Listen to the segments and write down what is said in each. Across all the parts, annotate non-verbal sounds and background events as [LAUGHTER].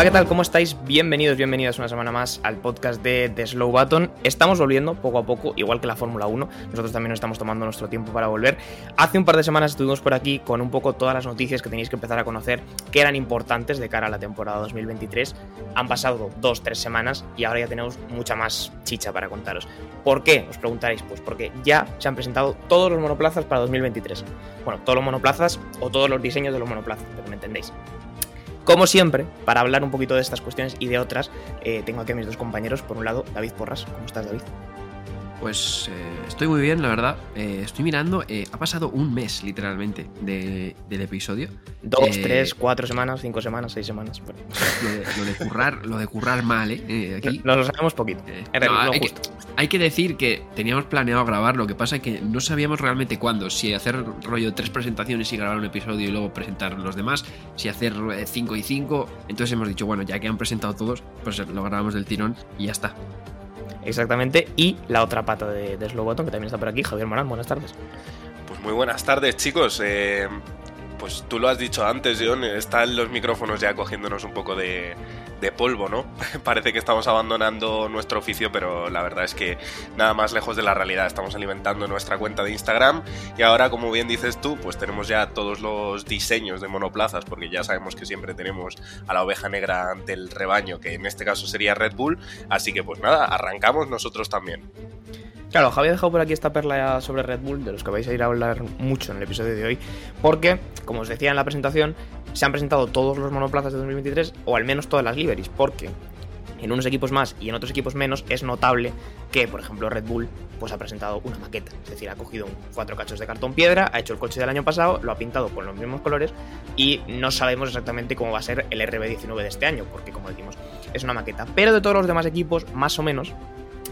Hola, ¿qué tal? ¿Cómo estáis? Bienvenidos, bienvenidas una semana más al podcast de The Slow Button. Estamos volviendo poco a poco, igual que la Fórmula 1. Nosotros también nos estamos tomando nuestro tiempo para volver. Hace un par de semanas estuvimos por aquí con un poco todas las noticias que tenéis que empezar a conocer que eran importantes de cara a la temporada 2023. Han pasado dos, tres semanas y ahora ya tenemos mucha más chicha para contaros. ¿Por qué? Os preguntaréis. Pues porque ya se han presentado todos los monoplazas para 2023. Bueno, todos los monoplazas o todos los diseños de los monoplazas, pero me entendéis. Como siempre, para hablar un poquito de estas cuestiones y de otras, eh, tengo aquí a mis dos compañeros. Por un lado, David Porras. ¿Cómo estás, David? Pues eh, estoy muy bien, la verdad. Eh, estoy mirando, eh, ha pasado un mes literalmente de- del episodio. Dos, Eh, tres, cuatro semanas, cinco semanas, seis semanas. Lo de, lo de currar, lo de currar mal, ¿eh? Eh, [LAUGHS] aquí. nos lo sabemos poquito. En no, realidad, lo hay, que, justo. hay que decir que teníamos planeado grabar, lo que pasa es que no sabíamos realmente cuándo. Si hacer rollo tres presentaciones y grabar un episodio y luego presentar los demás, si hacer cinco y cinco. Entonces hemos dicho, bueno, ya que han presentado todos, pues lo grabamos del tirón y ya está. Exactamente. Y la otra pata de, de Slow Button, que también está por aquí, Javier Morán. Buenas tardes. Pues muy buenas tardes, chicos. Eh, pues tú lo has dicho antes, John, están los micrófonos ya cogiéndonos un poco de, de polvo, ¿no? [LAUGHS] Parece que estamos abandonando nuestro oficio, pero la verdad es que nada más lejos de la realidad. Estamos alimentando nuestra cuenta de Instagram y ahora, como bien dices tú, pues tenemos ya todos los diseños de monoplazas, porque ya sabemos que siempre tenemos a la oveja negra ante el rebaño, que en este caso sería Red Bull. Así que pues nada, arrancamos nosotros también. Claro, Javier ha dejado por aquí esta perla sobre Red Bull, de los que vais a ir a hablar mucho en el episodio de hoy, porque, como os decía en la presentación, se han presentado todos los monoplazas de 2023, o al menos todas las liveries, porque en unos equipos más y en otros equipos menos es notable que, por ejemplo, Red Bull pues ha presentado una maqueta, es decir, ha cogido cuatro cachos de cartón piedra, ha hecho el coche del año pasado, lo ha pintado con los mismos colores y no sabemos exactamente cómo va a ser el RB19 de este año, porque como decimos, es una maqueta. Pero de todos los demás equipos, más o menos,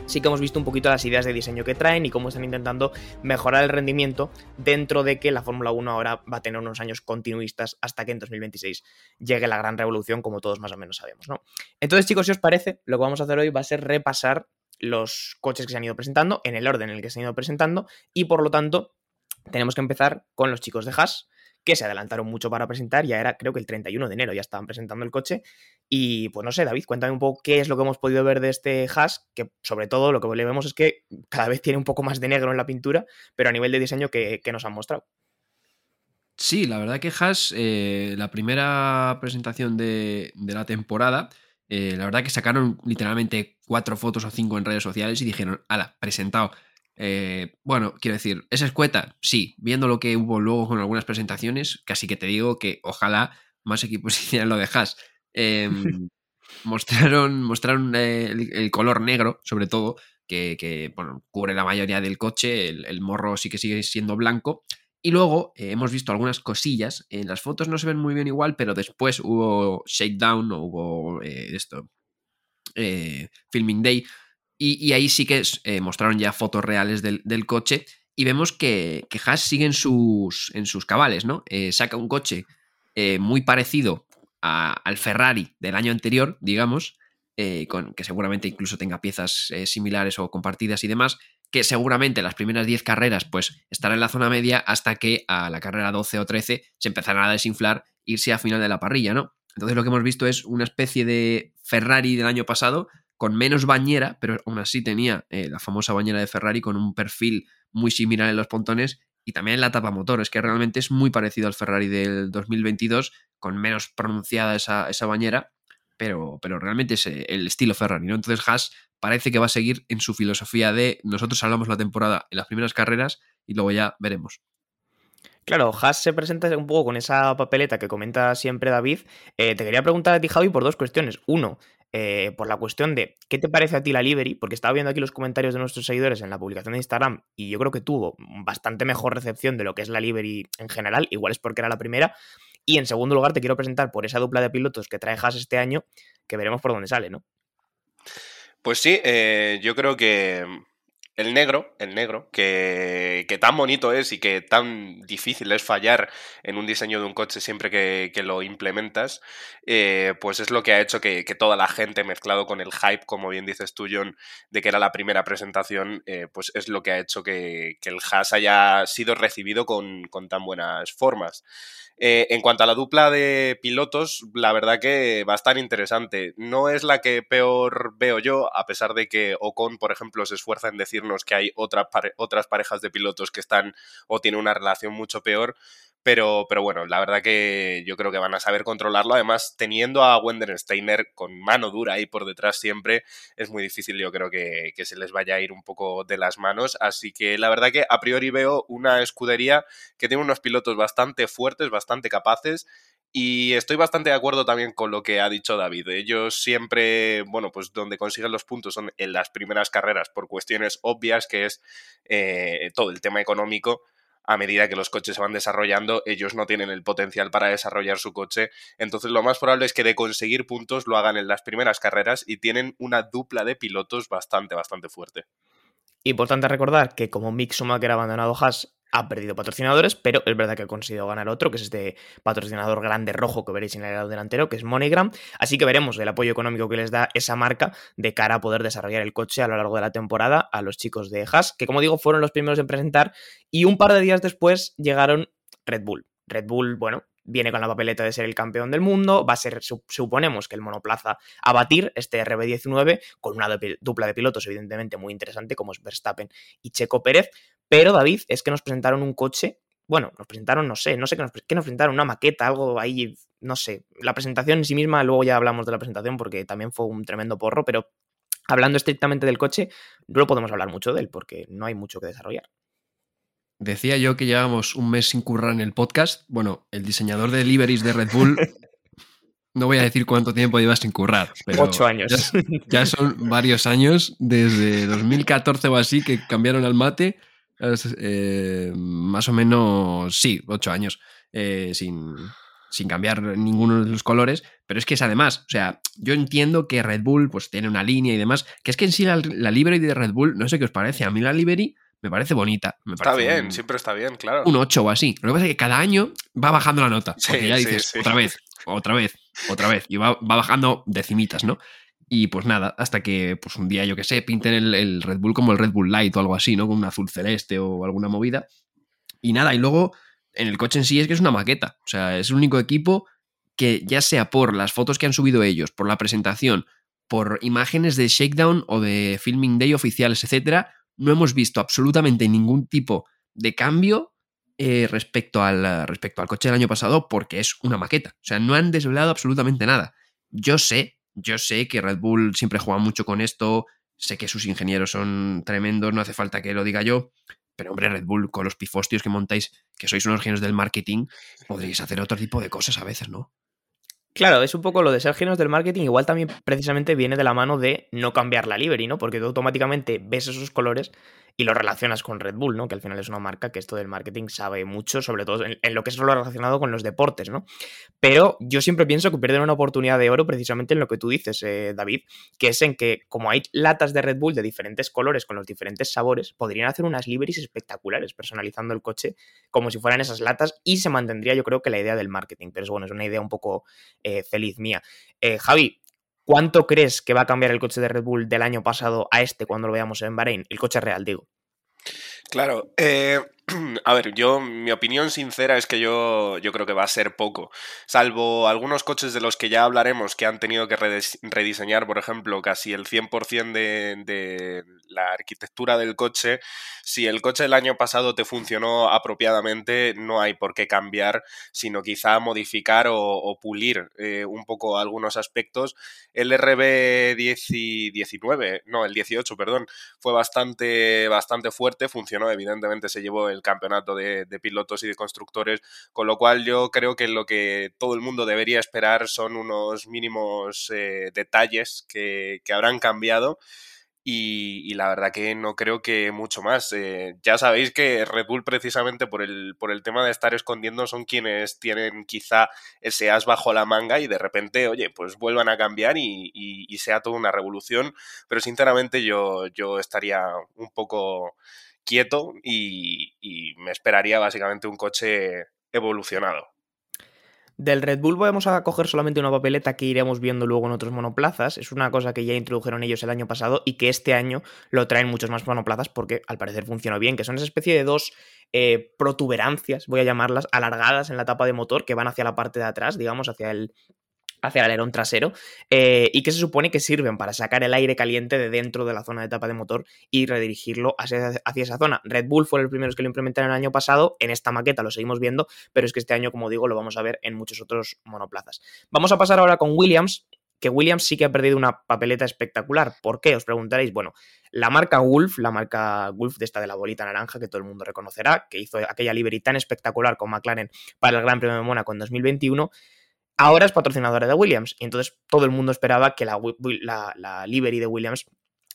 sí que hemos visto un poquito las ideas de diseño que traen y cómo están intentando mejorar el rendimiento dentro de que la Fórmula 1 ahora va a tener unos años continuistas hasta que en 2026 llegue la gran revolución, como todos más o menos sabemos, ¿no? Entonces, chicos, si os parece, lo que vamos a hacer hoy va a ser repasar los coches que se han ido presentando en el orden en el que se han ido presentando y por lo tanto tenemos que empezar con los chicos de Haas que se adelantaron mucho para presentar, ya era creo que el 31 de enero ya estaban presentando el coche y pues no sé, David, cuéntame un poco qué es lo que hemos podido ver de este Haas, que sobre todo lo que le vemos es que cada vez tiene un poco más de negro en la pintura, pero a nivel de diseño que nos han mostrado. Sí, la verdad que Haas, eh, la primera presentación de, de la temporada, eh, la verdad que sacaron literalmente cuatro fotos o cinco en redes sociales y dijeron, ala, presentado. Eh, bueno, quiero decir, ¿es escueta? Sí, viendo lo que hubo luego con algunas presentaciones, casi que te digo que ojalá más equipos [LAUGHS] hicieran lo de Haas. Eh, [LAUGHS] mostraron mostraron eh, el, el color negro, sobre todo, que, que, bueno, cubre la mayoría del coche, el, el morro sí que sigue siendo blanco. Y luego eh, hemos visto algunas cosillas. En las fotos no se ven muy bien igual, pero después hubo shakedown o hubo esto. filming day. Y, ahí sí que eh, mostraron ya fotos reales del, del coche. Y vemos que, que Haas sigue en sus, en sus cabales, ¿no? Eh, saca un coche eh, muy parecido al Ferrari del año anterior, digamos, con, que seguramente incluso tenga piezas similares o compartidas y demás, que seguramente las primeras 10 carreras pues estará en la zona media hasta que a la carrera 12 o 13 se empezarán a desinflar, irse a final de la parrilla, ¿no? Entonces lo que hemos visto es una especie de Ferrari del año pasado con menos bañera, pero aún así tenía eh, la famosa bañera de Ferrari con un perfil muy similar en los pontones y también en la tapa motor. Es que realmente es muy parecido al Ferrari del 2022, con menos pronunciada esa, esa bañera, pero, pero realmente es eh, el estilo Ferrari, ¿no? Entonces Haas parece que va a seguir en su filosofía de nosotros hablamos la temporada en las primeras carreras y luego ya veremos. Claro, Haas se presenta un poco con esa papeleta que comenta siempre David. Eh, te quería preguntar a ti, Javi, por dos cuestiones. Uno, eh, por la cuestión de qué te parece a ti la Livery, porque estaba viendo aquí los comentarios de nuestros seguidores en la publicación de Instagram y yo creo que tuvo bastante mejor recepción de lo que es la Livery en general, igual es porque era la primera. Y en segundo lugar, te quiero presentar por esa dupla de pilotos que trae Haas este año, que veremos por dónde sale, ¿no? Pues sí, eh, yo creo que el negro, el negro, que, tan bonito es y que tan difícil es fallar en un diseño de un coche siempre que, lo implementas, eh, pues es lo que ha hecho que, toda la gente, mezclado con el hype, como bien dices tú, John, de que era la primera presentación, eh, pues es lo que ha hecho que, el Haas haya sido recibido con, tan buenas formas. Eh, en cuanto a la dupla de pilotos, la verdad que va a estar interesante. No es la que peor veo yo, a pesar de que Ocon, por ejemplo, se esfuerza en que hay otras parejas de pilotos que están o tienen una relación mucho peor. Pero, pero bueno, la verdad que yo creo que van a saber controlarlo. Además, teniendo a Wender Steiner con mano dura ahí por detrás siempre, es muy difícil, yo creo que, que, se les vaya a ir un poco de las manos. Así que la verdad que a priori veo una escudería que tiene unos pilotos bastante fuertes, bastante capaces. Y estoy bastante de acuerdo también con lo que ha dicho David. Ellos siempre, bueno, pues donde consiguen los puntos son en las primeras carreras por cuestiones obvias, que es eh, todo el tema económico a medida que los coches se van desarrollando, ellos no tienen el potencial para desarrollar su coche. Entonces lo más probable es que de conseguir puntos lo hagan en las primeras carreras y tienen una dupla de pilotos bastante, bastante fuerte. Importante recordar que como Mick Schumacher ha abandonado Haas, ha perdido patrocinadores, pero es verdad que ha conseguido ganar otro, que es este patrocinador grande rojo que veréis en el lado delantero, que es MoneyGram. Así que veremos el apoyo económico que les da esa marca de cara a poder desarrollar el coche a lo largo de la temporada a los chicos de Haas, que como digo fueron los primeros en presentar y un par de días después llegaron Red Bull. Red Bull, bueno, viene con la papeleta de ser el campeón del mundo, va a ser, suponemos que el monoplaza a batir, este RB19, con una dupla de pilotos evidentemente muy interesante como es Verstappen y Checo Pérez, pero David, es que nos presentaron un coche, bueno, nos presentaron, no sé, no sé qué nos, qué nos presentaron, una maqueta, algo ahí, no sé, la presentación en sí misma, luego ya hablamos de la presentación porque también fue un tremendo porro, pero hablando estrictamente del coche, no podemos hablar mucho de él porque no hay mucho que desarrollar. Decía yo que llevamos un mes sin currar en el podcast. Bueno, el diseñador de liveries de Red Bull, no voy a decir cuánto tiempo lleva sin currar. Pero Ocho años. Ya, ya, son varios años, desde 2014 o así, que cambiaron al mate. Eh, más o menos, sí, ocho años, eh, sin, sin cambiar ninguno de los colores, pero es que es además, o sea, yo entiendo que Red Bull pues tiene una línea y demás, que es que en sí la, la livery de Red Bull, no sé qué os parece, a mí la livery me parece bonita. Me está parece bien, un, siempre está bien, claro. Un 8 o así. Lo que pasa es que cada año va bajando la nota. Porque sí, ya dices, sí, sí. otra vez, otra vez, otra vez. Y va, va, bajando decimitas, ¿no? Y pues nada, hasta que pues un día, yo que sé, pinten el, Red Bull como el Red Bull Light o algo así, ¿no? Con un azul celeste o alguna movida. Y nada, y luego en el coche en sí es que es una maqueta. O sea, es el único equipo que ya sea por las fotos que han subido ellos, por la presentación, por imágenes de Shakedown o de Filming Day oficiales, etcétera, no hemos visto absolutamente ningún tipo de cambio eh, respecto, al, respecto al coche del año pasado porque es una maqueta. O sea, no han desvelado absolutamente nada. Yo sé, yo sé que Red Bull siempre juega mucho con esto, sé que sus ingenieros son tremendos, no hace falta que lo diga yo, pero hombre, Red Bull, con los pifostios que montáis, que sois unos genios del marketing, podréis hacer otro tipo de cosas a veces, ¿no? Claro, es un poco lo de ser genios del marketing, igual también precisamente viene de la mano de no cambiar la livery, ¿no? Porque tú automáticamente ves esos colores y lo relacionas con Red Bull, ¿no? Que al final es una marca que esto del marketing sabe mucho, sobre todo en, lo que es lo relacionado con los deportes, ¿no? Pero yo siempre pienso que pierden una oportunidad de oro precisamente en lo que tú dices, eh, David, que es en que como hay latas de Red Bull de diferentes colores con los diferentes sabores, podrían hacer unas liveries espectaculares personalizando el coche como si fueran esas latas y se mantendría yo creo que la idea del marketing, pero es bueno, es una idea un poco eh, feliz mía. Eh, Javi, ¿Cuánto crees que va a cambiar el coche de Red Bull del año pasado a este cuando lo veamos en Bahrein? El coche real, digo. Claro, eh, [CLEARS THROAT] a ver, yo, mi opinión sincera es que yo, yo creo que va a ser poco. Salvo algunos coches de los que ya hablaremos que han tenido que rediseñar, por ejemplo, casi el 100% de, de la arquitectura del coche. Si el coche del año pasado te funcionó apropiadamente, no hay por qué cambiar, sino quizá modificar o, pulir eh, un poco algunos aspectos. El RB19, no, el 18, perdón, fue bastante, bastante fuerte, funcionó, evidentemente se llevó el campeonato de, pilotos y de constructores, con lo cual yo creo que lo que todo el mundo debería esperar son unos mínimos eh, detalles que, que habrán cambiado y, la verdad que no creo que mucho más. Eh, ya sabéis que Red Bull precisamente por el, por el tema de estar escondiendo son quienes tienen quizá ese as bajo la manga y de repente, oye, pues vuelvan a cambiar y, sea toda una revolución. Pero sinceramente yo, yo estaría un poco quieto y me esperaría básicamente un coche evolucionado. Del Red Bull vamos a coger solamente una papeleta que iremos viendo luego en otros monoplazas. Es una cosa que ya introdujeron ellos el año pasado y que este año lo traen muchos más monoplazas porque al parecer funcionó bien, que son esa especie de dos eh, protuberancias, voy a llamarlas, alargadas en la tapa de motor que van hacia la parte de atrás, digamos, hacia el, hacia el alerón trasero eh, y que se supone que sirven para sacar el aire caliente de dentro de la zona de tapa de motor y redirigirlo hacia, hacia, esa zona. Red Bull fue el primero que lo implementaron el año pasado, en esta maqueta lo seguimos viendo, pero es que este año, como digo, lo vamos a ver en muchos otros monoplazas. Vamos a pasar ahora con Williams, que Williams sí que ha perdido una papeleta espectacular. ¿Por qué? Os preguntaréis. Bueno, la marca Wolf, la marca Wolf de esta de la bolita naranja que todo el mundo reconocerá, que hizo aquella livery tan espectacular con McLaren para el Gran Premio de Mónaco en 2021, ahora es patrocinadora de Williams. Y entonces todo el mundo esperaba que la, la, de Williams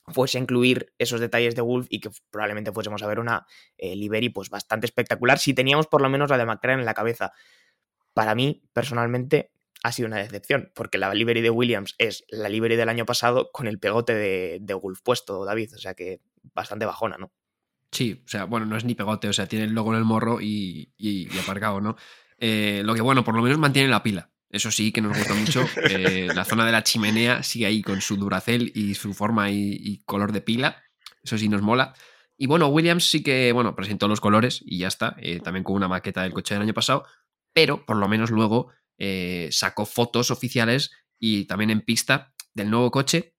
fuese a incluir esos detalles de Wolf y que probablemente fuésemos a ver una eh, pues bastante espectacular si teníamos por lo menos la de McLaren en la cabeza. Para mí, personalmente, ha sido una decepción, porque la livery de Williams es la livery del año pasado con el pegote de, de Wolf puesto, David, o sea que bastante bajona, ¿no? Sí, o sea, bueno, no es ni pegote, o sea, tiene el logo en el morro y, aparcado, ¿no? Eh, lo que, bueno, por lo menos mantiene la pila. Eso sí que nos gusta mucho. [LAUGHS] Eh, la zona de la chimenea sigue ahí con su duracel y su forma y, color de pila. Eso sí nos mola. Y bueno, Williams sí que, bueno, presentó los colores y ya está. Eh, también con una maqueta del coche del año pasado. Pero por lo menos luego eh, sacó fotos oficiales y también en pista del nuevo coche.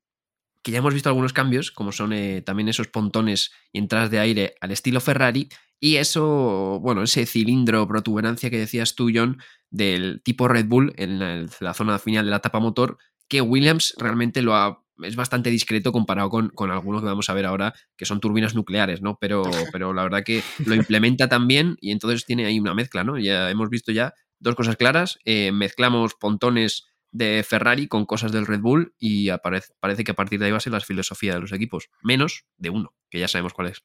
Que ya hemos visto algunos cambios, como son también esos pontones y entradas de aire al estilo Ferrari. Y eso, bueno, ese cilindro protuberancia que decías tú, John, del tipo Red Bull en la, zona final de la tapa motor, que Williams realmente lo ha es bastante discreto comparado con, con, algunos que vamos a ver ahora, que son turbinas nucleares, ¿no? Pero, [LAUGHS] pero la verdad que lo implementa también y entonces tiene ahí una mezcla, ¿no? Ya hemos visto ya dos cosas claras. Eh, mezclamos pontones de Ferrari con cosas del Red Bull y parece que a partir de ahí va a ser la filosofía de los equipos. Menos de uno, que ya sabemos cuál es.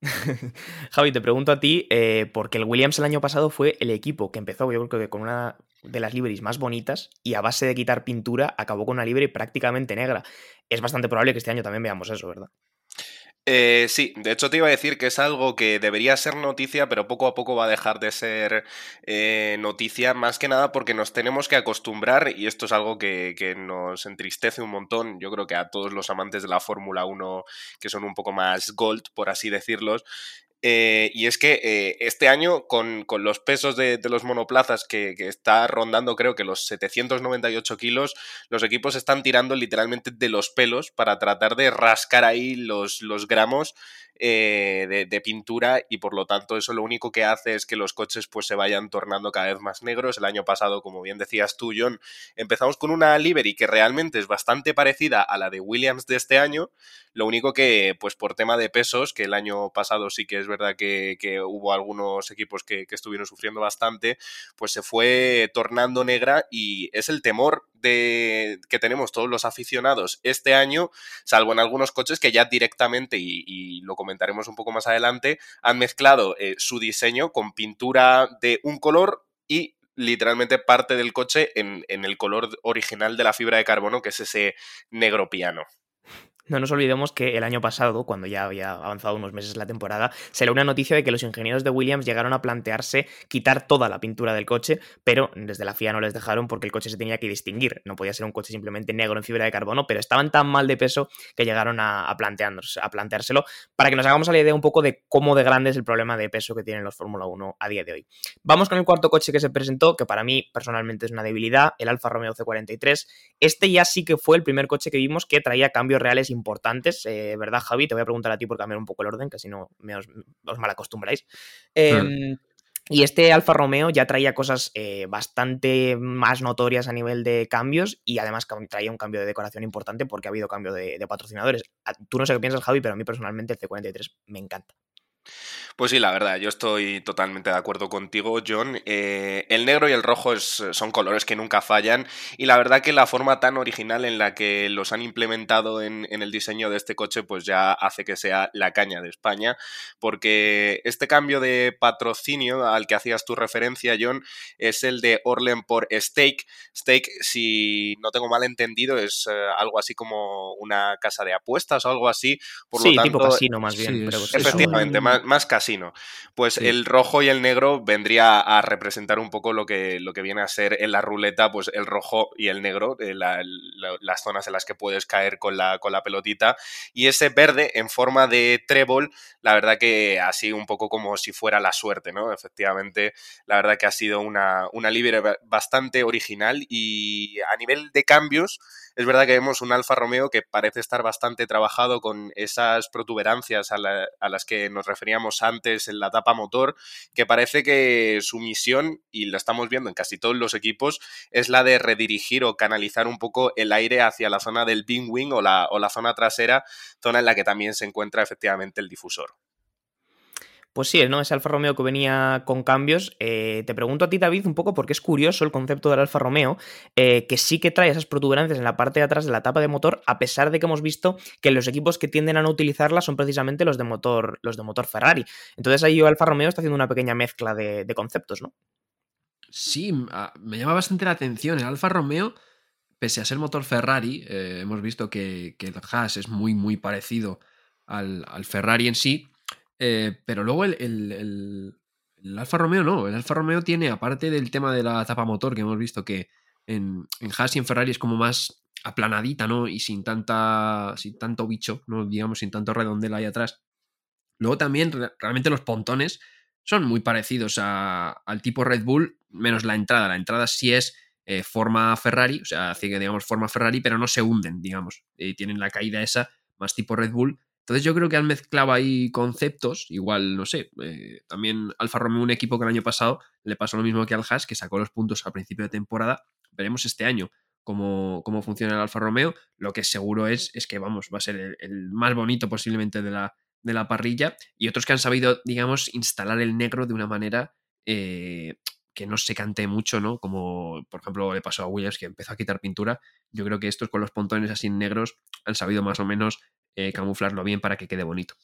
[LAUGHS] Javi, te pregunto a ti, eh, porque el Williams el año pasado fue el equipo que empezó, yo creo que con una de las liveries más bonitas y a base de quitar pintura acabó con una livery prácticamente negra. Es bastante probable que este año también veamos eso, ¿verdad? Eh, sí, de hecho te iba a decir que es algo que debería ser noticia, pero poco a poco va a dejar de ser eh, noticia, más que nada porque nos tenemos que acostumbrar, y esto es algo que, que, nos entristece un montón, yo creo que a todos los amantes de la Fórmula 1 que son un poco más gold, por así decirlos, eh, y es que eh, este año, con, los pesos de, los monoplazas que, que, está rondando, creo que los 798 kilos, los equipos están tirando literalmente de los pelos para tratar de rascar ahí los, los gramos eh, de, pintura y por lo tanto eso lo único que hace es que los coches pues se vayan tornando cada vez más negros. El año pasado, como bien decías tú, John, empezamos con una livery que realmente es bastante parecida a la de Williams de este año, lo único que pues por tema de pesos, que el año pasado sí que es verdad que, hubo algunos equipos que, que estuvieron sufriendo bastante, pues se fue tornando negra y es el temor de, que tenemos todos los aficionados este año, salvo en algunos coches que ya directamente, y, lo comentaremos un poco más adelante, han mezclado eh, su diseño con pintura de un color y literalmente parte del coche en, en el color original de la fibra de carbono, que es ese negro piano. No nos olvidemos que el año pasado, cuando ya había avanzado unos meses la temporada, salió una noticia de que los ingenieros de Williams llegaron a plantearse quitar toda la pintura del coche, pero desde la FIA no les dejaron porque el coche se tenía que distinguir. No podía ser un coche simplemente negro en fibra de carbono, pero estaban tan mal de peso que llegaron a, a planteárselo para que nos hagamos la idea un poco de cómo de grande es el problema de peso que tienen los Fórmula 1 a día de hoy. Vamos con el cuarto coche que se presentó, que para mí personalmente es una debilidad, el Alfa Romeo C43. Este ya sí que fue el primer coche que vimos que traía cambios reales importantes, eh, ¿verdad, Javi? Te voy a preguntar a ti por cambiar un poco el orden, que si no me os, mal acostumbráis. Em, y este Alfa Romeo ya traía cosas eh, bastante más notorias a nivel de cambios y además traía un cambio de decoración importante porque ha habido cambio de, de patrocinadores. Tú no sé qué piensas, Javi, pero a mí personalmente el C43 me encanta. Pues sí, la verdad, yo estoy totalmente de acuerdo contigo, John. Eh, el negro y el rojo son colores que nunca fallan y la verdad que la forma tan original en la que los han implementado en, el diseño de este coche pues ya hace que sea la caña de España porque este cambio de patrocinio al que hacías tu referencia, John, es el de Orlen por Stake. Stake, si no tengo mal entendido, es eh, algo así como una casa de apuestas o algo así. Por sí, lo tanto, tipo casino más bien. efectivamente, más, más casino. Pues el rojo y el negro vendría a representar un poco lo que, lo que viene a ser en la ruleta, pues el rojo y el negro, eh, las zonas en las que puedes caer con la, con la pelotita. Y ese verde en forma de trébol, la verdad que así un poco como si fuera la suerte, ¿no? Efectivamente, la verdad que ha sido una, una libre bastante original y a nivel de cambios, es verdad que vemos un Alfa Romeo que parece estar bastante trabajado con esas protuberancias a, las que nos referíamos antes en la tapa motor, que parece que su misión, y lo estamos viendo en casi todos los equipos, es la de redirigir o canalizar un poco el aire hacia la zona del Bing Wing la, o la zona trasera, zona en la que también se encuentra efectivamente el difusor. Pues sí, ¿no? Ese Alfa Romeo que venía con cambios. Eh, te pregunto a ti, David, un poco porque es curioso el concepto del Alfa Romeo, eh, que sí que trae esas protuberancias en la parte de atrás de la tapa de motor, a pesar de que hemos visto que los equipos que tienden a no utilizarla son precisamente los de motor, los de motor Ferrari. Entonces ahí Alfa Romeo está haciendo una pequeña mezcla de, conceptos, ¿no? Sí, me llama bastante la atención. El Alfa Romeo, pese a ser motor Ferrari, eh, hemos visto que, el Haas es muy, muy parecido al, al Ferrari en sí eh, pero luego el, el, Alfa Romeo no. El Alfa Romeo tiene, aparte del tema de la tapa motor, que hemos visto que en, en Haas y en Ferrari es como más aplanadita, ¿no? Y sin tanta. sin tanto bicho, ¿no? Digamos, sin tanto redondel ahí atrás. Luego también, realmente los pontones son muy parecidos al tipo Red Bull, menos la entrada. La entrada sí es eh, forma Ferrari, o sea, digamos forma Ferrari, pero no se hunden, digamos. y tienen la caída esa, más tipo Red Bull, entonces yo creo que han mezclado ahí conceptos, igual, no sé, eh, también Alfa Romeo, un equipo que el año pasado le pasó lo mismo que al Haas, que sacó los puntos al principio de temporada. Veremos este año cómo, cómo funciona el Alfa Romeo. Lo que seguro es, es que, vamos, va a ser el, más bonito posiblemente de la, de la parrilla. Y otros que han sabido, digamos, instalar el negro de una manera eh, que no se cante mucho, ¿no? Como, por ejemplo, le pasó a Williams, que empezó a quitar pintura. Yo creo que estos con los pontones así negros han sabido más o menos eh, camuflarlo bien para que quede bonito.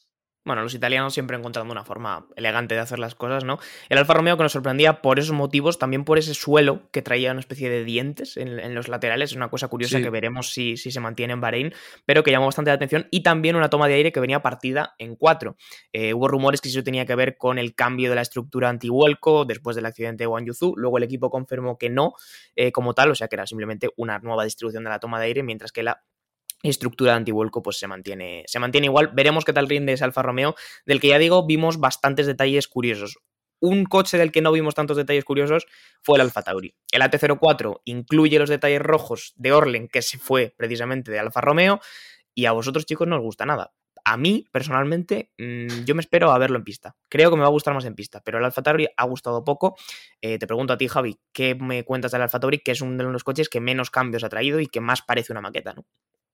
Bueno, los italianos siempre encontrando una forma elegante de hacer las cosas, ¿no? El Alfa Romeo que nos sorprendía por esos motivos, también por ese suelo que traía una especie de dientes en, los laterales, es una cosa curiosa que veremos si, si, se mantiene en Bahrein, pero que llamó bastante la atención, y también una toma de aire que venía partida en cuatro. Eh, hubo rumores que eso tenía que ver con el cambio de la estructura anti-vuelco después del accidente de Wang Yuzu, luego el equipo confirmó que no, eh, como tal, o sea que era simplemente una nueva distribución de la toma de aire, mientras que la estructura de antivuelco pues se mantiene, se mantiene igual. Veremos qué tal rinde ese Alfa Romeo, del que ya digo, vimos bastantes detalles curiosos. Un coche del que no vimos tantos detalles curiosos fue el Alfa Tauri. El AT04 incluye los detalles rojos de Orlen, que se fue precisamente de Alfa Romeo, y a vosotros chicos no os gusta nada. A mí, personalmente, mm, yo me espero a verlo en pista. Creo que me va a gustar más en pista, pero el Alfa Tauri ha gustado poco. Eh, te pregunto a ti, Javi, ¿qué me cuentas del Alfa Tauri? Que es uno de los coches que menos cambios ha traído y que más parece una maqueta, ¿no?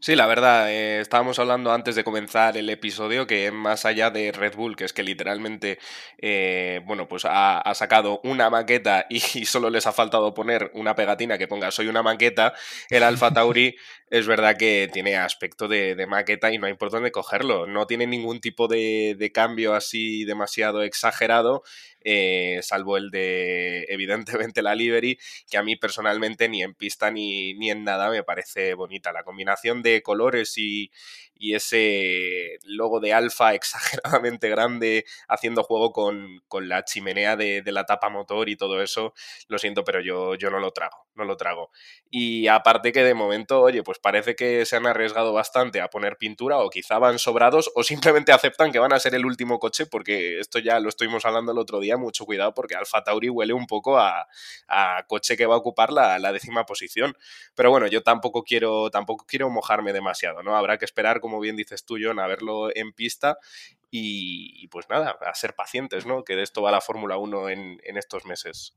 Sí, la verdad, eh, estábamos hablando antes de comenzar el episodio que más allá de Red Bull, que es que literalmente, eh, bueno, pues ha, sacado una maqueta [LAUGHS] y, solo les ha faltado poner una pegatina que ponga soy una maqueta, el Alfa Tauri [LAUGHS] es verdad que tiene aspecto de, maqueta y no hay por dónde cogerlo. No tiene ningún tipo de, de cambio así demasiado exagerado eh, salvo el de, evidentemente, la livery, que a mí personalmente ni en pista ni, ni en nada me parece bonita. La combinación de colores y, ese logo de alfa [LAUGHS] exageradamente grande haciendo juego con, la chimenea de, la tapa motor y todo eso, lo siento, pero yo, yo no lo trago, no lo trago. Y aparte que de momento, oye, pues parece que se han arriesgado bastante a poner pintura o quizá van sobrados o simplemente aceptan que van a ser el último coche porque esto ya lo estuvimos hablando el otro día, mucho cuidado porque Alfa Tauri huele un poco a, coche que va a ocupar la, la, décima posición. Pero bueno, yo tampoco quiero, tampoco quiero demasiado, ¿no? Habrá que esperar como bien dices tú, John, a verlo en pista y, pues nada, a ser pacientes, ¿no? Que de esto va la Fórmula 1 en, estos meses.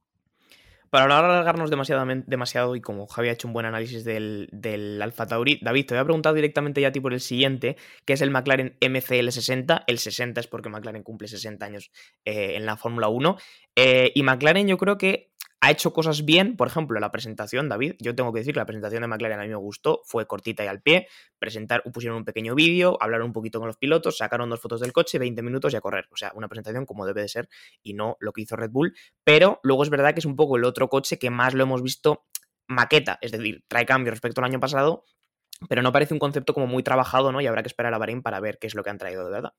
Para no alargarnos demasiado, demasiado y como Javi ha hecho un buen análisis del, del Alfa Tauri, David, te voy a preguntar directamente ya a ti por el siguiente, que es el McLaren MCL60. El 60 es porque McLaren cumple 60 años eh, en la Fórmula 1. Eh, y McLaren yo creo que ha hecho cosas bien, por ejemplo, la presentación, David, yo tengo que decir que la presentación de McLaren a mí me gustó, fue cortita y al pie, presentar, pusieron un pequeño vídeo, hablaron un poquito con los pilotos, sacaron dos fotos del coche, 20 minutos y a correr, o sea, una presentación como debe de ser y no lo que hizo Red Bull, pero luego es verdad que es un poco el otro coche que más lo hemos visto maqueta, es decir, trae cambio respecto al año pasado, pero no parece un concepto como muy trabajado, ¿no? Y habrá que esperar a Bahrein para ver qué es lo que han traído de verdad.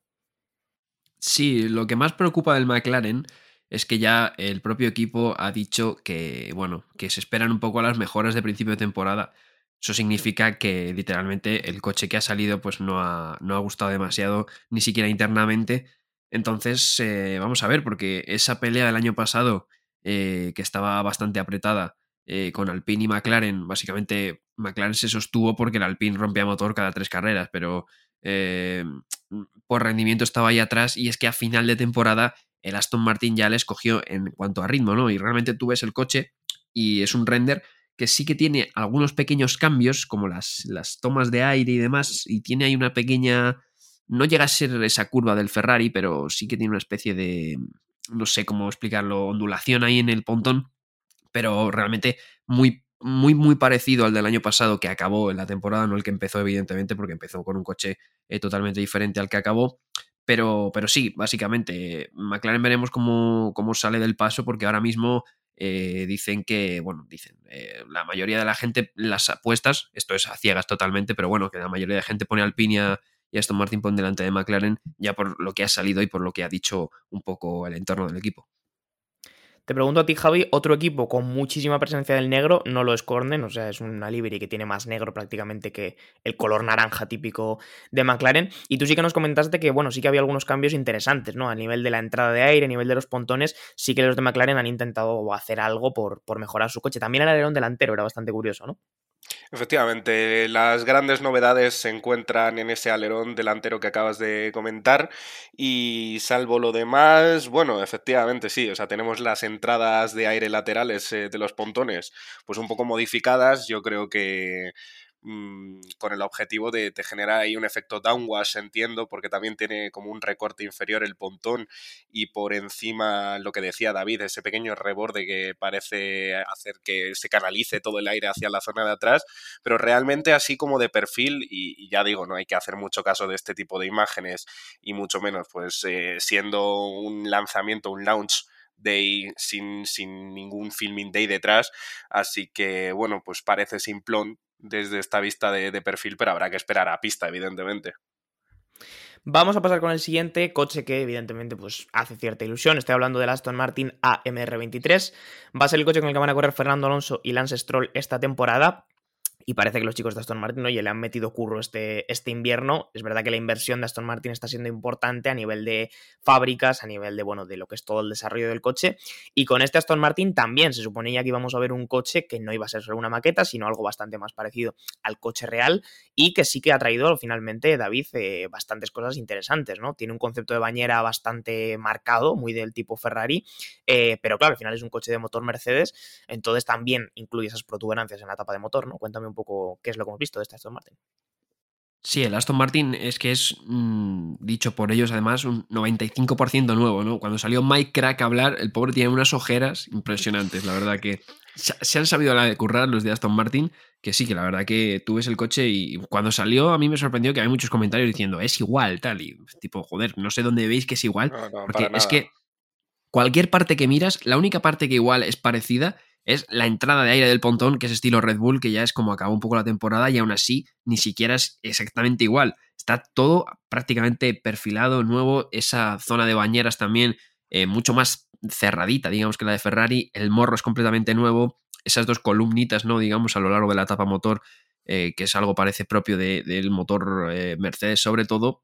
Sí, lo que más preocupa del McLaren es que ya el propio equipo ha dicho que, bueno, que se esperan un poco a las mejoras de principio de temporada. Eso significa que literalmente el coche que ha salido pues no ha, no ha gustado demasiado, ni siquiera internamente. Entonces, eh, vamos a ver, porque esa pelea del año pasado, eh, que estaba bastante apretada eh, con Alpine y McLaren, básicamente McLaren se sostuvo porque el Alpine rompía motor cada tres carreras, pero por rendimiento estaba ahí atrás y es que a final de temporada el Aston Martin ya le escogió en cuanto a ritmo, ¿no? Y realmente tú ves el coche y es un render que sí que tiene algunos pequeños cambios, como las, las tomas de aire y demás, y tiene ahí una pequeña... No llega a ser esa curva del Ferrari, pero sí que tiene una especie de... no sé cómo explicarlo, ondulación ahí en el pontón, pero realmente muy muy, muy parecido al del año pasado que acabó en la temporada, no el que empezó, evidentemente, porque empezó con un coche eh, totalmente diferente al que acabó. Pero, pero sí, básicamente, McLaren veremos cómo, cómo sale del paso, porque ahora mismo eh, dicen que, bueno, dicen, eh, la mayoría de la gente, las apuestas, esto es a ciegas totalmente, pero bueno, que la mayoría de la gente pone Alpine y Aston Martin por delante de McLaren, ya por lo que ha salido y por lo que ha dicho un poco el entorno del equipo. Te pregunto a ti, Javi, otro equipo con muchísima presencia del negro, no lo es Cornen, o sea, es una livery que tiene más negro prácticamente que el color naranja típico de McLaren. Y tú sí que nos comentaste que, bueno, sí que había algunos cambios interesantes, ¿no? A nivel de la entrada de aire, a nivel de los pontones, sí que los de McLaren han intentado hacer algo por, por mejorar su coche. También el alerón delantero era bastante curioso, ¿no? Efectivamente, las grandes novedades se encuentran en ese alerón delantero que acabas de comentar y salvo lo demás, bueno, efectivamente sí, o sea, tenemos las entradas de aire laterales eh, de los pontones pues un poco modificadas, yo creo que Mm, con el objetivo de, generar ahí un efecto downwash, entiendo, porque también tiene como un recorte inferior el pontón y por encima lo que decía David, ese pequeño reborde que parece hacer que se canalice todo el aire hacia la zona de atrás, pero realmente así como de perfil, y, ya digo, no hay que hacer mucho caso de este tipo de imágenes y mucho menos, pues eh, siendo un lanzamiento, un launch day sin, sin, ningún filming day detrás. Así que, bueno, pues parece simplón, desde esta vista de, perfil, pero habrá que esperar a pista, evidentemente. Vamos a pasar con el siguiente coche que evidentemente pues hace cierta ilusión. Estoy hablando del Aston Martin AMR23. Va a ser el coche con el que van a correr Fernando Alonso y Lance Stroll esta temporada. Y parece que los chicos de Aston Martin, oye, le han metido curro este, este invierno. Es verdad que la inversión de Aston Martin está siendo importante a nivel de fábricas, a nivel de, bueno, de lo que es todo el desarrollo del coche. Y con este Aston Martin también se suponía que íbamos a ver un coche que no iba a ser solo una maqueta, sino algo bastante más parecido al coche real y que sí que ha traído finalmente David eh, bastantes cosas interesantes, ¿no? Tiene un concepto de bañera bastante marcado, muy del tipo Ferrari, eh, pero claro, al final es un coche de motor Mercedes, entonces también incluye esas protuberancias en la tapa de motor, ¿no? Cuéntame un poco qué es lo que hemos visto de este Aston Martin. Sí, el Aston Martin es que es, mm, dicho por ellos además, un 95% nuevo, ¿no? Cuando salió Mike Crack a hablar, el pobre tiene unas ojeras impresionantes, la verdad que se han sabido la de currar los de Aston Martin, que sí, que la verdad que tú ves el coche y cuando salió a mí me sorprendió que hay muchos comentarios diciendo, es igual, tal, y tipo, joder, no sé dónde veis que es igual, porque es que cualquier parte que miras, la única parte que igual es parecida es la entrada de aire del pontón, que es estilo Red Bull, que ya es como acabó un poco la temporada y aún así ni siquiera es exactamente igual. Está todo prácticamente perfilado, nuevo, esa zona de bañeras también eh, mucho más cerradita, digamos que la de Ferrari, el morro es completamente nuevo, esas dos columnitas, ¿no? Digamos, a lo largo de la tapa motor, eh, que es algo parece propio del motor eh, Mercedes sobre todo,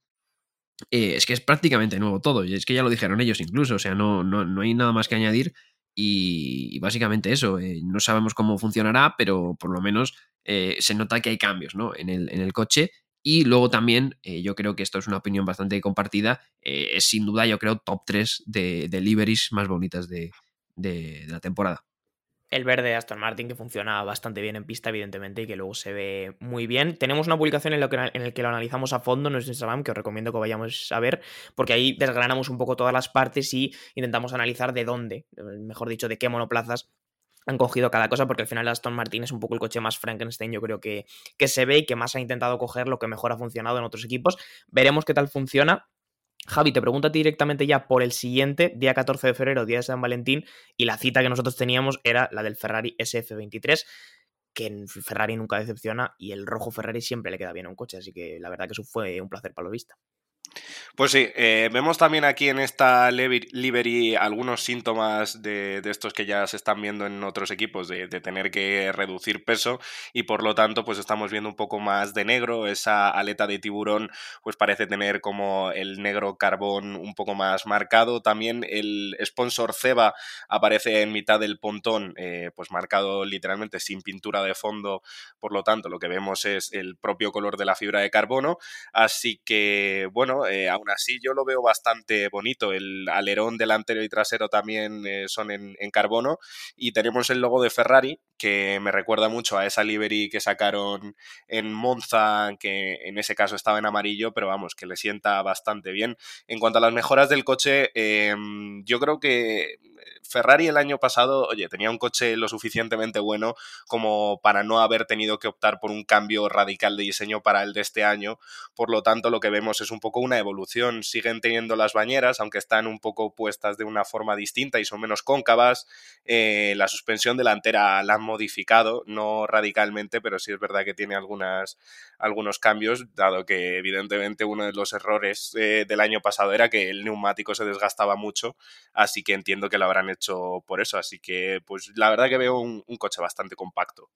es que es prácticamente nuevo todo, y es que ya lo dijeron ellos incluso, o sea, no, no, no hay nada más que añadir y, básicamente eso, eh, no sabemos cómo funcionará, pero por lo menos eh, se nota que hay cambios ¿no? en, el, en el coche. Y luego también, eh, yo creo que esto es una opinión bastante compartida, es sin duda, yo creo, top 3 de, de liveries más bonitas de, de, la temporada. El verde de Aston Martin que funciona bastante bien en pista, evidentemente, y que luego se ve muy bien. Tenemos una publicación en, lo que, en que lo analizamos a fondo en nuestro Instagram, que os recomiendo que vayamos a ver, porque ahí desgranamos un poco todas las partes y intentamos analizar de dónde, mejor dicho, de qué monoplazas han cogido cada cosa, porque al final Aston Martin es un poco el coche más Frankenstein, yo creo que, que se ve y que más ha intentado coger lo que mejor ha funcionado en otros equipos. Veremos qué tal funciona. Javi, te pregunto directamente ya por el siguiente, día 14 de febrero, día de San Valentín, y la cita que nosotros teníamos era la del Ferrari SF23, que Ferrari nunca decepciona y el rojo Ferrari siempre le queda bien a un coche, así que la verdad que eso fue un placer para lo vista. Pues sí, eh, vemos también aquí en esta livery algunos síntomas de, estos que ya se están viendo en otros equipos, de, tener que reducir peso y por lo tanto pues estamos viendo un poco más de negro, esa aleta de tiburón pues parece tener como el negro carbón un poco más marcado, también el sponsor Ceba aparece en mitad del pontón eh, pues marcado literalmente sin pintura de fondo, por lo tanto lo que vemos es el propio color de la fibra de carbono, así que bueno, eh, aún así yo lo veo bastante bonito. El alerón delantero y trasero también eh, son en, carbono y tenemos el logo de Ferrari que me recuerda mucho a esa livery que sacaron en Monza, que en ese caso estaba en amarillo, pero vamos, que le sienta bastante bien. En cuanto a las mejoras del coche, em, yo creo que Ferrari el año pasado, oye, tenía un coche lo suficientemente bueno como para no haber tenido que optar por un cambio radical de diseño para el de este año. Por lo tanto, lo que vemos es un poco una evolución. Siguen teniendo las bañeras, aunque están un poco puestas de una forma distinta y son menos cóncavas. Eh, la suspensión delantera la han modificado, no radicalmente, pero sí es verdad que tiene algunos cambios, dado que evidentemente uno de los errores eh, del año pasado era que el neumático se desgastaba mucho, así que entiendo que lo habrán hecho por eso. Así que, pues la verdad que veo un, coche bastante compacto.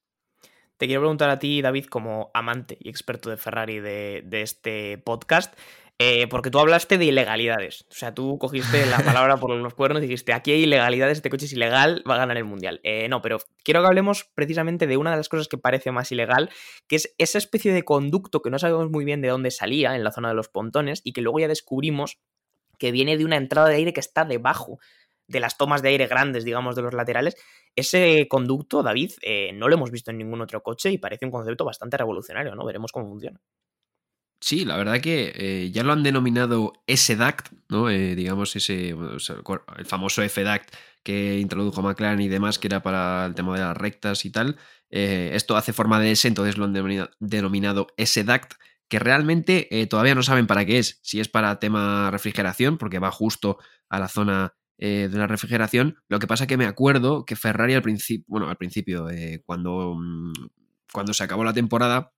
Te quiero preguntar a ti, David, como amante y experto de Ferrari de, este podcast, eh, porque tú hablaste de ilegalidades. O sea, tú cogiste la palabra por los cuernos y dijiste, aquí hay ilegalidades, este coche es ilegal, va a ganar el Mundial. Eh, no, pero quiero que hablemos precisamente de una de las cosas que parece más ilegal, que es esa especie de conducto que no sabemos muy bien de dónde salía en la zona de los pontones y que luego ya descubrimos que viene de una entrada de aire que está debajo de las tomas de aire grandes, digamos, de los laterales, ese conducto, David, eh, no lo hemos visto en ningún otro coche y parece un concepto bastante revolucionario, ¿no? Veremos cómo funciona. Sí, la verdad que eh, ya lo han denominado S-DACT, ¿no? Eh, digamos, ese, el famoso F-DACT que introdujo McLaren y demás, que era para el tema de las rectas y tal. esto hace forma de S, entonces lo han denominado, S-DACT, que realmente todavía no saben para qué es. Si es para tema refrigeración, porque va justo a la zona eh, de la refrigeración. Lo que pasa que me acuerdo que Ferrari al principio, bueno, al principio, eh, cuando, mm, cuando se acabó la temporada,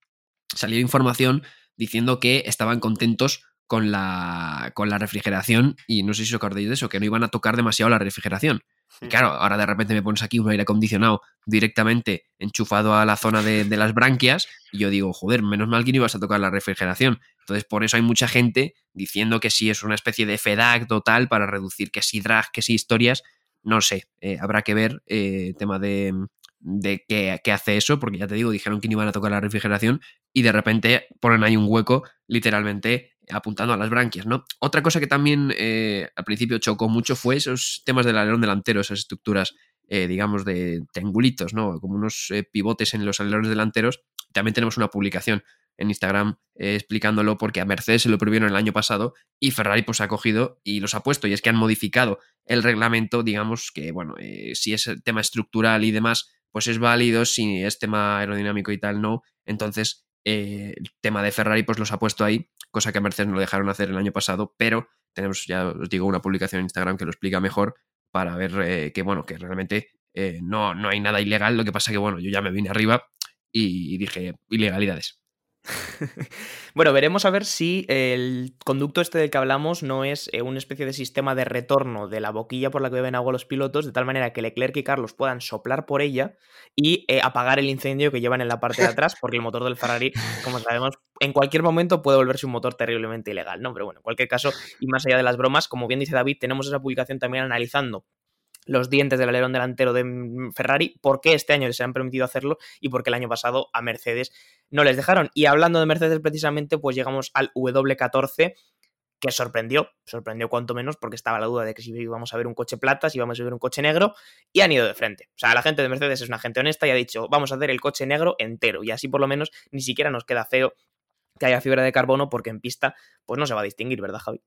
salió información diciendo que estaban contentos con la, con la refrigeración y no sé si os acordáis de eso, que no iban a tocar demasiado la refrigeración. Claro, ahora de repente me pones aquí un aire acondicionado directamente enchufado a la zona de, las branquias y yo digo, joder, menos mal que no ibas a tocar la refrigeración. Entonces, por eso hay mucha gente diciendo que sí es una especie de FEDAC total para reducir que sí drag, que sí historias. No sé, eh, habrá que ver eh, tema de, de qué, qué, hace eso, porque ya te digo, dijeron que no iban a tocar la refrigeración y de repente ponen ahí un hueco literalmente apuntando a las branquias, ¿no? Otra cosa que también eh, al principio chocó mucho fue esos temas del alerón delantero, esas estructuras, eh, digamos, de triangulitos, ¿no? Como unos eh, pivotes en los alerones delanteros. También tenemos una publicación en Instagram explicándolo porque a Mercedes se lo prohibieron el año pasado y Ferrari pues ha cogido y los ha puesto y es que han modificado el reglamento, digamos que, bueno, si es tema estructural y demás, pues es válido, si es tema aerodinámico y tal, no. Entonces, el tema de Ferrari pues los ha puesto ahí cosa que a Mercedes no lo dejaron hacer el año pasado, pero tenemos, ya os digo, una publicación en Instagram que lo explica mejor para ver eh, que, bueno, que realmente eh, no, no hay nada ilegal, lo que pasa que, bueno, yo ya me vine arriba y dije ilegalidades. [LAUGHS] bueno, veremos a ver si el conducto este del que hablamos no es eh, una especie de sistema de retorno de la boquilla por la que beben agua los pilotos, de tal manera que Leclerc y Carlos puedan soplar por ella y eh, apagar el incendio que llevan en la parte de atrás, porque el motor del Ferrari, como sabemos, en cualquier momento puede volverse un motor terriblemente ilegal, ¿no? Pero bueno, en cualquier caso, y más allá de las bromas, como bien dice David, tenemos esa publicación también analizando los dientes del alerón delantero de Ferrari, por qué este año les han permitido hacerlo y por qué el año pasado a Mercedes no les dejaron. Y hablando de Mercedes precisamente, pues llegamos al W14, que sorprendió, sorprendió cuanto menos porque estaba la duda de que si íbamos a ver un coche plata, si íbamos a ver un coche negro, y han ido de frente. O sea, la gente de Mercedes es una gente honesta y ha dicho, vamos a hacer el coche negro entero, y así por lo menos ni siquiera nos queda feo que haya fibra de carbono porque en pista pues no se va a distinguir, ¿verdad, Javi?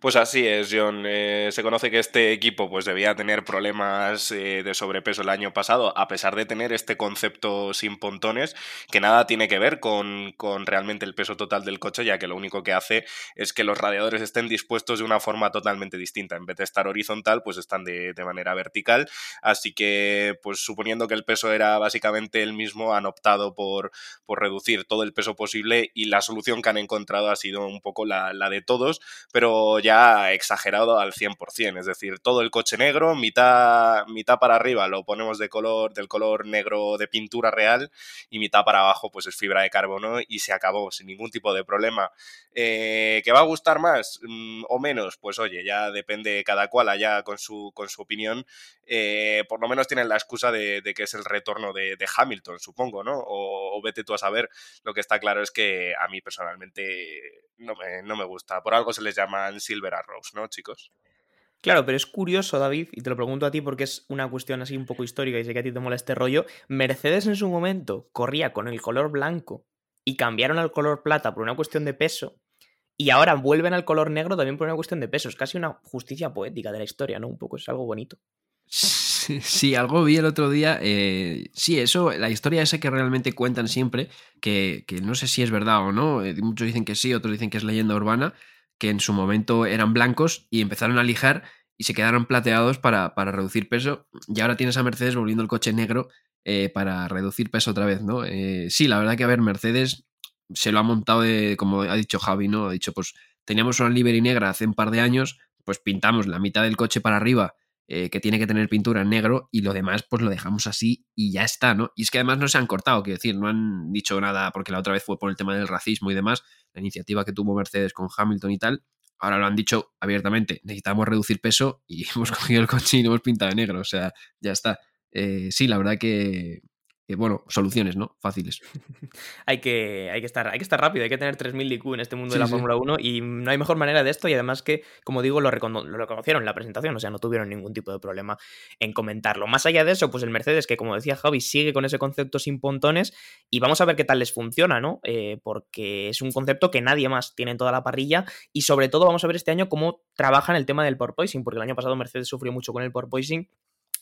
Pues así es, John. Eh, se conoce que este equipo pues, debía tener problemas eh, de sobrepeso el año pasado, a pesar de tener este concepto sin pontones, que nada tiene que ver con, con, realmente el peso total del coche, ya que lo único que hace es que los radiadores estén dispuestos de una forma totalmente distinta. En vez de estar horizontal, pues están de, de manera vertical. Así que, pues suponiendo que el peso era básicamente el mismo, han optado por, por reducir todo el peso posible y la solución que han encontrado ha sido un poco la, la de todos, pero ya exagerado al 100%, es decir, todo el coche negro, mitad, mitad para arriba lo ponemos de color, del color negro de pintura real y mitad para abajo pues es fibra de carbono y se acabó sin ningún tipo de problema. Eh, ¿Que va a gustar más mm, o menos? Pues oye, ya depende cada cual allá con su, con su opinión. Eh, por lo menos tienen la excusa de, que es el retorno de, Hamilton, supongo, ¿no? O, o, vete tú a saber. Lo que está claro es que a mí personalmente no me, no me gusta. Por algo se les llaman Silver Arrows, ¿no, chicos? Claro, pero es curioso, David, y te lo pregunto a ti porque es una cuestión así un poco histórica y sé que a ti te mola este rollo. Mercedes en su momento corría con el color blanco y cambiaron al color plata por una cuestión de peso y ahora vuelven al color negro también por una cuestión de peso. Es casi una justicia poética de la historia, ¿no? Un poco, es algo bonito. [LAUGHS] Sí, algo vi el otro día. Eh, sí, eso, la historia esa que realmente cuentan siempre, que, que no sé si es verdad o no, eh, muchos dicen que sí, otros dicen que es leyenda urbana, que en su momento eran blancos y empezaron a lijar y se quedaron plateados para, para reducir peso. Y ahora tienes a Mercedes volviendo el coche negro eh, para reducir peso otra vez, ¿no? Sí, la verdad que a ver, Mercedes se lo ha montado de, como ha dicho Javi, ¿no? Ha dicho, pues teníamos una Liberty negra hace un par de años, pues pintamos la mitad del coche para arriba eh, que tiene que tener pintura en negro y lo demás pues lo dejamos así y ya está, ¿no? Y es que además no se han cortado, quiero decir, no han dicho nada porque la otra vez fue por el tema del racismo y demás, la iniciativa que tuvo Mercedes con Hamilton y tal, ahora lo han dicho abiertamente, necesitamos reducir peso y [LAUGHS] hemos cogido el coche y lo hemos pintado de negro, o sea, ya está. Eh, sí, la verdad que, bueno, soluciones, ¿no? Fáciles. [LAUGHS] hay, que, hay, que estar, hay que estar rápido, hay que tener 3.000 IQ en este mundo de la Fórmula 1 y no hay mejor manera de esto y además que, como digo, lo, lo, reconocieron en la presentación, o sea, no tuvieron ningún tipo de problema en comentarlo. Más allá de eso, pues el Mercedes, que como decía Javi, sigue con ese concepto sin pontones y vamos a ver qué tal les funciona, ¿no? Eh, porque es un concepto que nadie más tiene en toda la parrilla y sobre todo vamos a ver este año cómo trabajan el tema del porpoising, porque el año pasado Mercedes sufrió mucho con el porpoising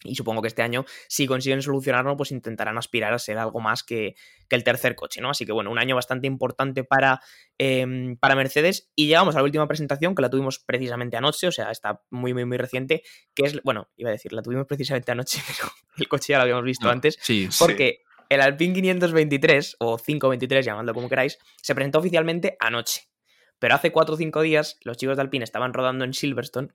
y supongo que este año, si consiguen solucionarlo, pues intentarán aspirar a ser algo más que, el tercer coche, ¿no? Así que bueno, un año bastante importante para, em, para Mercedes. Y llegamos a la última presentación, que la tuvimos precisamente anoche, o sea, está muy, muy, muy reciente, que es, bueno, iba a decir, la tuvimos precisamente anoche, [LAUGHS] pero el coche ya lo habíamos visto antes. Sí, porque el Alpine 523, o 523, llamadlo como queráis, se presentó oficialmente anoche. Pero hace 4 o 5 días, los chicos de Alpine estaban rodando en Silverstone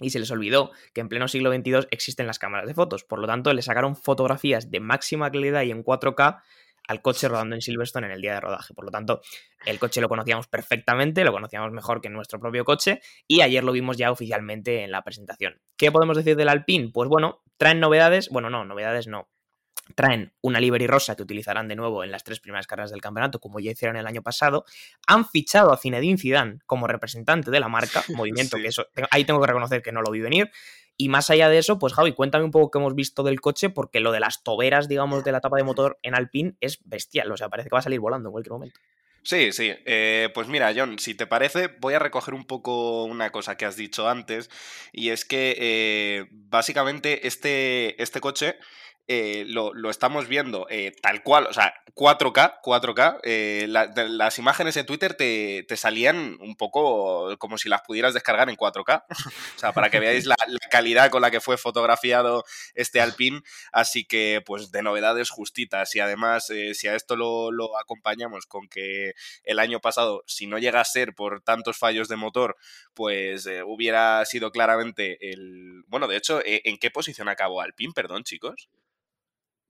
y se les olvidó que en pleno siglo XXII existen las cámaras de fotos. Por lo tanto, le sacaron fotografías de máxima calidad y en 4K al coche rodando en Silverstone en el día de rodaje. Por lo tanto, el coche lo conocíamos perfectamente, lo conocíamos mejor que nuestro propio coche y ayer lo vimos ya oficialmente en la presentación. ¿Qué podemos decir del Alpine? Pues bueno, traen novedades, bueno, no, novedades no, traen una livery rosa que utilizarán de nuevo en las tres primeras carreras del campeonato, como ya hicieron el año pasado. Han fichado a Zinedine Zidane como representante de la marca, [LAUGHS] movimiento que eso, ahí tengo que reconocer que no lo vi venir. Y más allá de eso, pues Javi, cuéntame un poco qué hemos visto del coche, porque lo de las toberas, digamos, de la tapa de motor en Alpine es bestial, o sea, parece que va a salir volando en cualquier momento. Sí, sí. Eh, pues mira, John, si te parece, voy a recoger un poco una cosa que has dicho antes, y es que eh, básicamente este, este coche eh, lo, estamos viendo eh, tal cual, o sea, 4K, 4K, eh, las imágenes en Twitter te, salían un poco como si las pudieras descargar en 4K, [LAUGHS] o sea, para que veáis la, calidad con la que fue fotografiado este Alpine, así que pues de novedades justitas y además si a esto lo, lo, acompañamos con que el año pasado, si no llega a ser por tantos fallos de motor, pues hubiera sido claramente el... Bueno, de hecho, ¿en qué posición acabó Alpine? Perdón, chicos.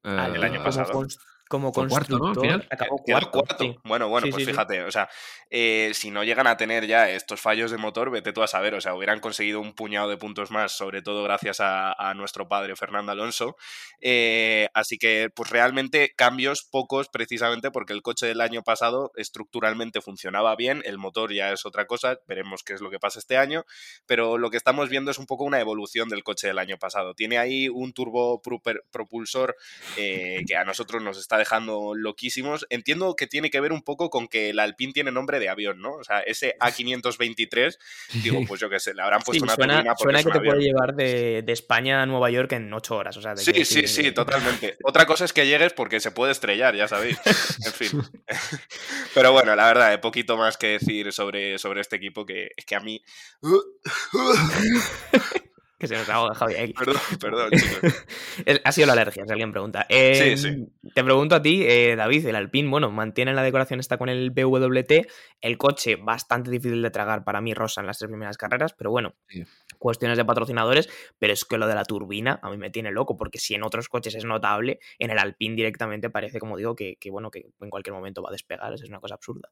El año pasado. Como cuarto, ¿no? Constructor final. acabó Quedó cuarto. cuarto. sí. Bueno, bueno, Sí, pues sí, sí. fíjate, o sea, eh, si no llegan a tener ya estos fallos de motor, vete tú a saber, o sea, hubieran conseguido un puñado de puntos más, sobre todo gracias a, a nuestro padre Fernando Alonso. Eh, así que, pues realmente cambios pocos, precisamente porque el coche del año pasado estructuralmente funcionaba bien, el motor ya es otra cosa, veremos qué es lo que pasa este año, pero lo que estamos viendo es un poco una evolución del coche del año pasado. Tiene ahí un turbo propulsor eh, que a nosotros nos está dejando loquísimos. Entiendo que tiene que ver un poco con que el Alpine tiene nombre de avión, ¿no? O sea, ese [LAUGHS] A523, digo, pues yo qué sé, le habrán puesto Sí, una suena, turbina porque suena es que un te avión. puede llevar de, de España a Nueva York en ocho horas. O sea, Sí, sí, sí, totalmente. Otra cosa es que llegues porque se puede estrellar, ya sabéis. En fin. [LAUGHS] Pero bueno, la verdad, hay poquito más que decir sobre, sobre este equipo que es que a mí. [LAUGHS] [LAUGHS] Que se nos ahoga Javi aquí. Perdón, [LAUGHS] perdón, chicos. [LAUGHS] Ha sido la alergia, si alguien pregunta. Eh, Sí, sí. Te pregunto a ti, eh, David, el Alpine, bueno, mantiene la decoración está con el BWT, el coche bastante difícil de tragar para mí, Rosa, en las tres primeras carreras, pero bueno, Sí. cuestiones de patrocinadores, pero es que lo de la turbina a mí me tiene loco, porque si en otros coches es notable, en el Alpine directamente parece, como digo, que, que, bueno, que en cualquier momento va a despegar, es una cosa absurda.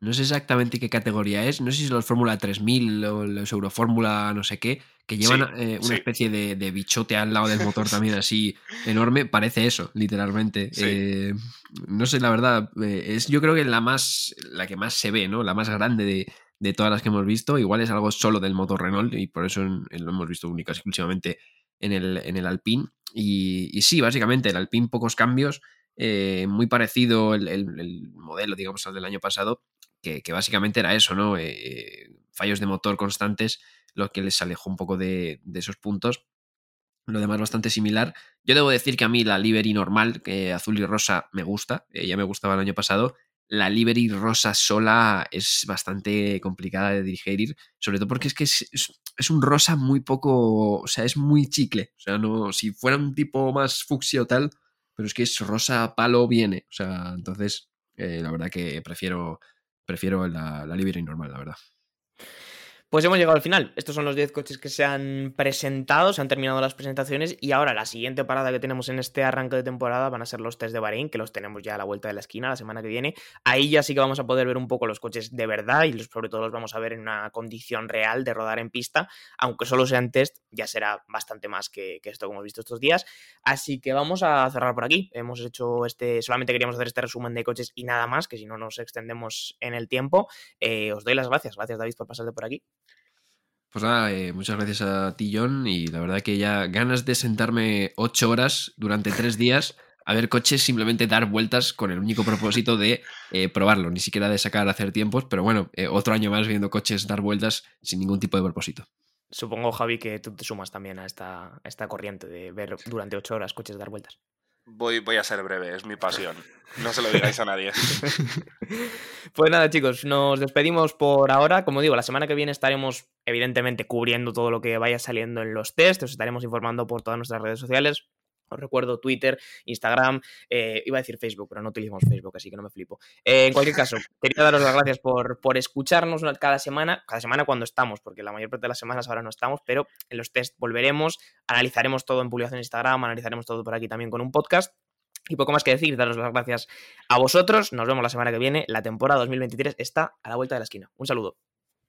No sé exactamente qué categoría es, no sé si son los Fórmula 3000 o los Eurofórmula no sé qué, que llevan Sí, eh, una sí. especie de, de bichote al lado del motor también [LAUGHS] así enorme, parece eso, literalmente. Sí. Eh, no sé, la verdad, eh, es yo creo que la más, la que más se ve, ¿no? La más grande de, de todas las que hemos visto, igual es algo solo del motor Renault y por eso lo hemos visto única exclusivamente en el, en el Alpine. Y, y sí, básicamente el Alpine pocos cambios, muy parecido el, el- el modelo, digamos, al del año pasado, que, básicamente era eso, ¿no? Eh, fallos de motor constantes, lo que les alejó un poco de, esos puntos. Lo demás bastante similar. Yo debo decir que a mí la livery normal, que azul y rosa, me gusta. eh, ya me gustaba el año pasado. La livery rosa sola es bastante complicada de digerir, sobre todo porque es que es, un rosa muy poco, o sea, es muy chicle. O sea, no, si fuera un tipo más fucsia o tal, pero es que es rosa palo viene. O sea, entonces, eh, la verdad que prefiero, prefiero la, la livery normal, la verdad. Pues hemos llegado al final. Estos son los 10 coches que se han presentado, se han terminado las presentaciones y ahora la siguiente parada que tenemos en este arranque de temporada van a ser los test de Bahrein, que los tenemos ya a la vuelta de la esquina la semana que viene. Ahí ya sí que vamos a poder ver un poco los coches de verdad y sobre todo los vamos a ver en una condición real de rodar en pista, aunque solo sean test, ya será bastante más que, que esto que hemos visto estos días. Así que vamos a cerrar por aquí. Hemos hecho este, solamente queríamos hacer este resumen de coches y nada más, que si no nos extendemos en el tiempo. Eh, os doy las gracias. Gracias David por pasarte por aquí. Pues nada, eh, muchas gracias a ti, John, y la verdad que ya ganas de sentarme ocho horas durante tres [LAUGHS] días a ver coches simplemente dar vueltas con el único propósito de eh, probarlo, ni siquiera de sacar a hacer tiempos, pero bueno, eh, otro año más viendo coches dar vueltas sin ningún tipo de propósito. Supongo, Javi, que tú te sumas también a esta, a esta corriente de ver durante ocho horas coches dar vueltas. Voy, voy a ser breve, es mi pasión. No se lo digáis a nadie. [LAUGHS] Pues nada, chicos, nos despedimos por ahora. Como digo, la semana que viene estaremos, evidentemente, cubriendo todo lo que vaya saliendo en los test. Os estaremos informando por todas nuestras redes sociales. Os recuerdo Twitter, Instagram, eh, iba a decir Facebook, pero no utilizamos Facebook, así que no me flipo. Eh, en cualquier caso, [LAUGHS] quería daros las gracias por, por escucharnos cada semana, cada semana cuando estamos, porque la mayor parte de las semanas ahora no estamos, pero en los test volveremos, analizaremos todo en publicación en Instagram, analizaremos todo por aquí también con un podcast. Y poco más que decir, daros las gracias a vosotros. Nos vemos la semana que viene. La temporada 2023 está a la vuelta de la esquina. Un saludo.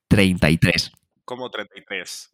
33. Como 33.